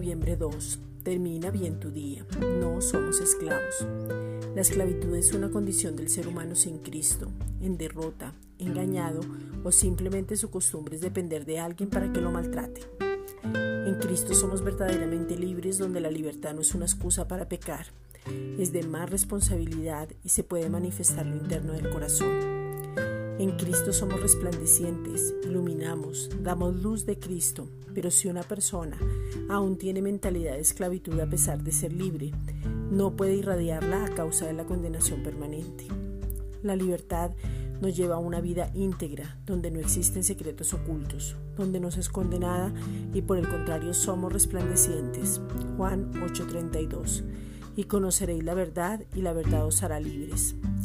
2. Termina bien tu día. No somos esclavos. La esclavitud es una condición del ser humano sin Cristo, en derrota, engañado o simplemente su costumbre es depender de alguien para que lo maltrate. En Cristo somos verdaderamente libres donde la libertad no es una excusa para pecar, es de más responsabilidad y se puede manifestar lo interno del corazón. En Cristo somos resplandecientes, iluminamos, damos luz de Cristo, pero si una persona aún tiene mentalidad de esclavitud a pesar de ser libre, no puede irradiarla a causa de la condenación permanente. La libertad nos lleva a una vida íntegra, donde no existen secretos ocultos, donde no se esconde nada y por el contrario somos resplandecientes. Juan 8:32. Y conoceréis la verdad y la verdad os hará libres.